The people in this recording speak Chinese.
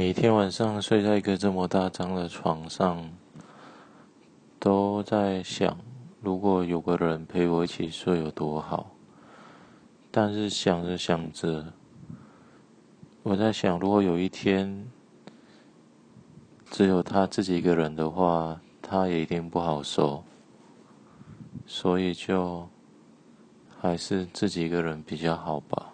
每天晚上睡在一个这么大张的床上。都在想，如果有个人陪我一起睡有多好。但是想着想着。我在想，如果有一天只有他自己一个人的话，他也一定不好受。所以就还是自己一个人比较好吧。